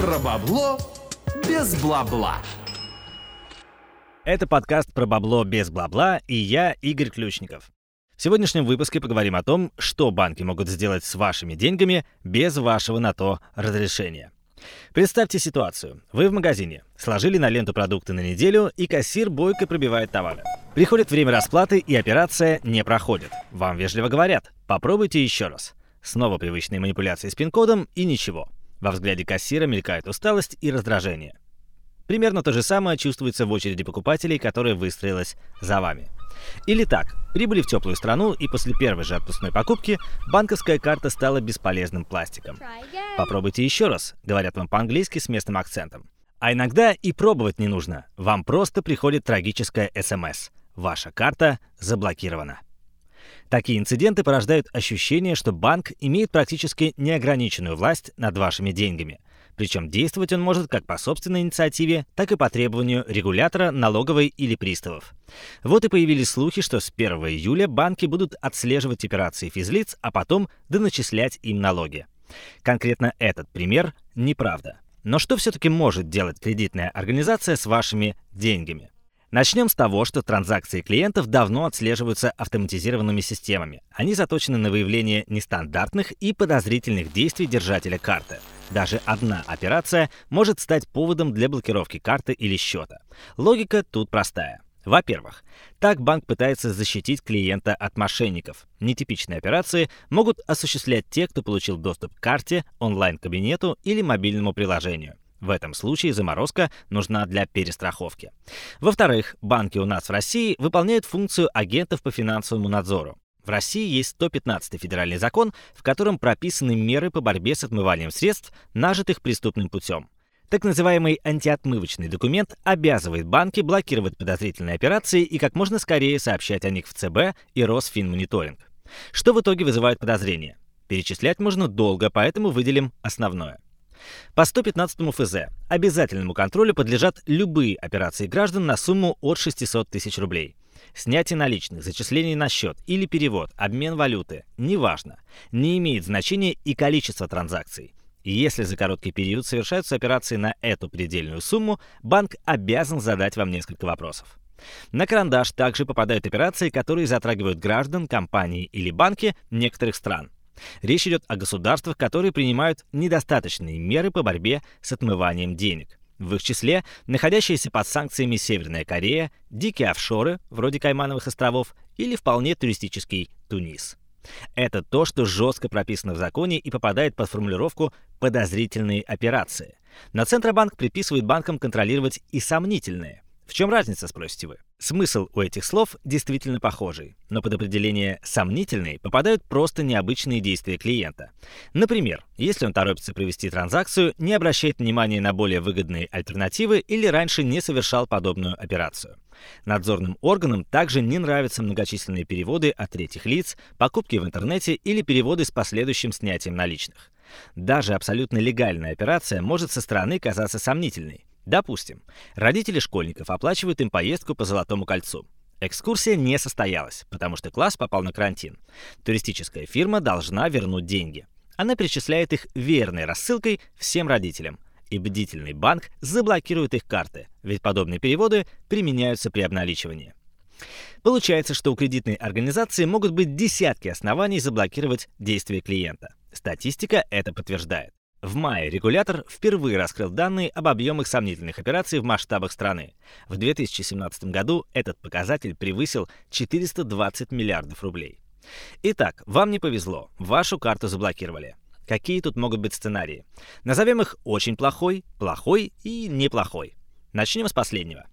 Про бабло без бла-бла. Это подкаст про бабло без бла-бла, и я, Игорь Ключников. В сегодняшнем выпуске поговорим о том, что банки могут сделать с вашими деньгами без вашего на то разрешения. Представьте ситуацию. Вы в магазине, сложили на ленту продукты на неделю, и кассир бойко пробивает товары. Приходит время расплаты, и операция не проходит. Вам вежливо говорят, попробуйте еще раз. Снова привычные манипуляции с пин-кодом и ничего. Во взгляде кассира мелькает усталость и раздражение. Примерно то же самое чувствуется в очереди покупателей, которая выстроилась за вами. Или так, прибыли в теплую страну, и после первой же отпускной покупки банковская карта стала бесполезным пластиком. Попробуйте еще раз, говорят вам по-английски с местным акцентом. А иногда и пробовать не нужно. Вам просто приходит трагическая СМС. Ваша карта заблокирована. Такие инциденты порождают ощущение, что банк имеет практически неограниченную власть над вашими деньгами. Причем действовать он может как по собственной инициативе, так и по требованию регулятора, налоговой или приставов. Вот и появились слухи, что с 1 июля банки будут отслеживать операции физлиц, а потом доначислять им налоги. Конкретно этот пример неправда. Но что все-таки может делать кредитная организация с вашими деньгами? Начнем с того, что транзакции клиентов давно отслеживаются автоматизированными системами. Они заточены на выявление нестандартных и подозрительных действий держателя карты. Даже одна операция может стать поводом для блокировки карты или счета. Логика тут простая. Во-первых, так банк пытается защитить клиента от мошенников. Нетипичные операции могут осуществлять те, кто получил доступ к карте, онлайн-кабинету или мобильному приложению. В этом случае заморозка нужна для перестраховки. Во-вторых, банки у нас в России выполняют функцию агентов по финансовому надзору. В России есть 115 федеральный закон, в котором прописаны меры по борьбе с отмыванием средств, нажитых преступным путем. Так называемый антиотмывочный документ обязывает банки блокировать подозрительные операции и как можно скорее сообщать о них в ЦБ и Росфинмониторинг. Что в итоге вызывает подозрения? Перечислять можно долго, поэтому выделим основное – по 115 ФЗ обязательному контролю подлежат любые операции граждан на сумму от 600 тысяч рублей. Снятие наличных, зачисление на счет или перевод, обмен валюты – неважно. Не имеет значения и количество транзакций. Если за короткий период совершаются операции на эту предельную сумму, банк обязан задать вам несколько вопросов. На карандаш также попадают операции, которые затрагивают граждан, компании или банки некоторых стран – Речь идет о государствах, которые принимают недостаточные меры по борьбе с отмыванием денег. В их числе находящиеся под санкциями Северная Корея, дикие офшоры, вроде Каймановых островов, или вполне туристический Тунис. Это то, что жестко прописано в законе и попадает под формулировку «подозрительные операции». Но Центробанк приписывает банкам контролировать и сомнительные – в чем разница, спросите вы? Смысл у этих слов действительно похожий, но под определение «сомнительный» попадают просто необычные действия клиента. Например, если он торопится провести транзакцию, не обращает внимания на более выгодные альтернативы или раньше не совершал подобную операцию. Надзорным органам также не нравятся многочисленные переводы от третьих лиц, покупки в интернете или переводы с последующим снятием наличных. Даже абсолютно легальная операция может со стороны казаться сомнительной. Допустим, родители школьников оплачивают им поездку по Золотому кольцу. Экскурсия не состоялась, потому что класс попал на карантин. Туристическая фирма должна вернуть деньги. Она перечисляет их верной рассылкой всем родителям. И бдительный банк заблокирует их карты, ведь подобные переводы применяются при обналичивании. Получается, что у кредитной организации могут быть десятки оснований заблокировать действия клиента. Статистика это подтверждает. В мае регулятор впервые раскрыл данные об объемах сомнительных операций в масштабах страны. В 2017 году этот показатель превысил 420 миллиардов рублей. Итак, вам не повезло, вашу карту заблокировали. Какие тут могут быть сценарии? Назовем их очень плохой, плохой и неплохой. Начнем с последнего.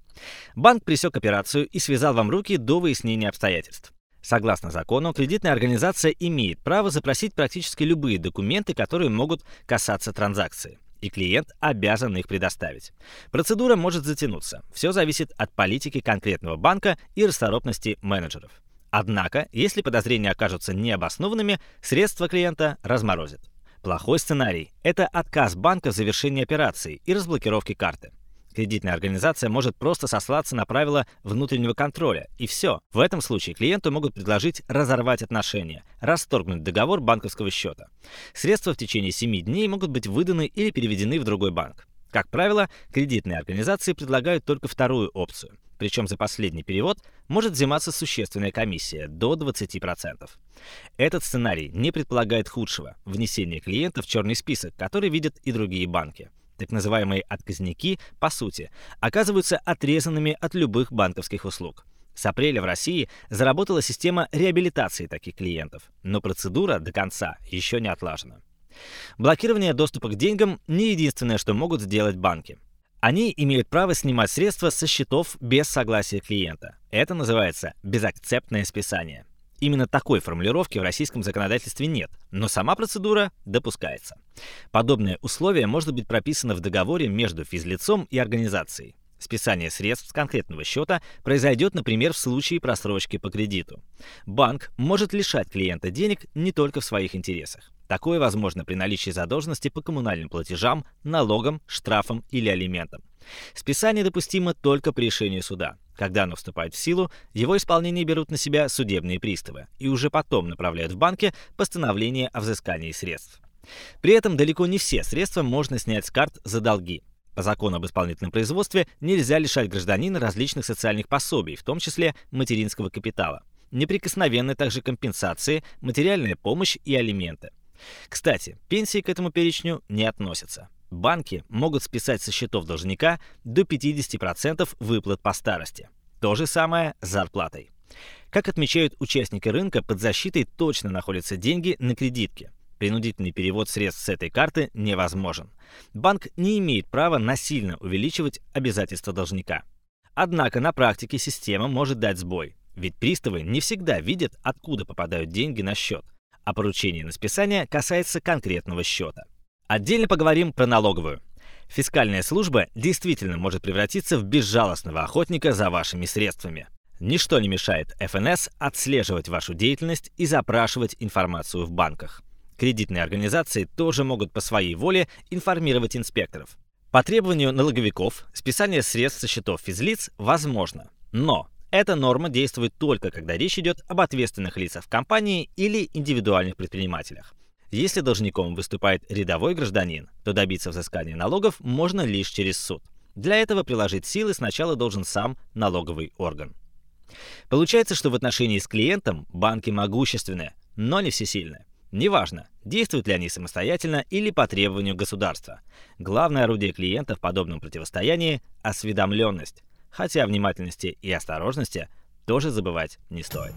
Банк пресек операцию и связал вам руки до выяснения обстоятельств. Согласно закону, кредитная организация имеет право запросить практически любые документы, которые могут касаться транзакции и клиент обязан их предоставить. Процедура может затянуться. Все зависит от политики конкретного банка и расторопности менеджеров. Однако, если подозрения окажутся необоснованными, средства клиента разморозят. Плохой сценарий – это отказ банка в завершении операции и разблокировки карты. Кредитная организация может просто сослаться на правила внутреннего контроля, и все. В этом случае клиенту могут предложить разорвать отношения, расторгнуть договор банковского счета. Средства в течение 7 дней могут быть выданы или переведены в другой банк. Как правило, кредитные организации предлагают только вторую опцию. Причем за последний перевод может взиматься существенная комиссия до 20%. Этот сценарий не предполагает худшего – внесения клиента в черный список, который видят и другие банки так называемые отказники, по сути, оказываются отрезанными от любых банковских услуг. С апреля в России заработала система реабилитации таких клиентов, но процедура до конца еще не отлажена. Блокирование доступа к деньгам не единственное, что могут сделать банки. Они имеют право снимать средства со счетов без согласия клиента. Это называется безакцептное списание. Именно такой формулировки в российском законодательстве нет, но сама процедура допускается. Подобное условие может быть прописано в договоре между физлицом и организацией. Списание средств с конкретного счета произойдет, например, в случае просрочки по кредиту. Банк может лишать клиента денег не только в своих интересах. Такое возможно при наличии задолженности по коммунальным платежам, налогам, штрафам или алиментам. Списание допустимо только по решению суда. Когда оно вступает в силу, его исполнение берут на себя судебные приставы и уже потом направляют в банке постановление о взыскании средств. При этом далеко не все средства можно снять с карт за долги. По закону об исполнительном производстве нельзя лишать гражданина различных социальных пособий, в том числе материнского капитала. Неприкосновенны также компенсации, материальная помощь и алименты. Кстати, пенсии к этому перечню не относятся. Банки могут списать со счетов должника до 50% выплат по старости. То же самое с зарплатой. Как отмечают участники рынка, под защитой точно находятся деньги на кредитке. Принудительный перевод средств с этой карты невозможен. Банк не имеет права насильно увеличивать обязательства должника. Однако на практике система может дать сбой, ведь приставы не всегда видят, откуда попадают деньги на счет, а поручение на списание касается конкретного счета. Отдельно поговорим про налоговую. Фискальная служба действительно может превратиться в безжалостного охотника за вашими средствами. Ничто не мешает ФНС отслеживать вашу деятельность и запрашивать информацию в банках. Кредитные организации тоже могут по своей воле информировать инспекторов. По требованию налоговиков списание средств со счетов физлиц возможно, но эта норма действует только когда речь идет об ответственных лицах в компании или индивидуальных предпринимателях. Если должником выступает рядовой гражданин, то добиться взыскания налогов можно лишь через суд. Для этого приложить силы сначала должен сам налоговый орган. Получается, что в отношении с клиентом банки могущественные, но не всесильные. Неважно, действуют ли они самостоятельно или по требованию государства. Главное орудие клиента в подобном противостоянии – осведомленность. Хотя внимательности и осторожности тоже забывать не стоит.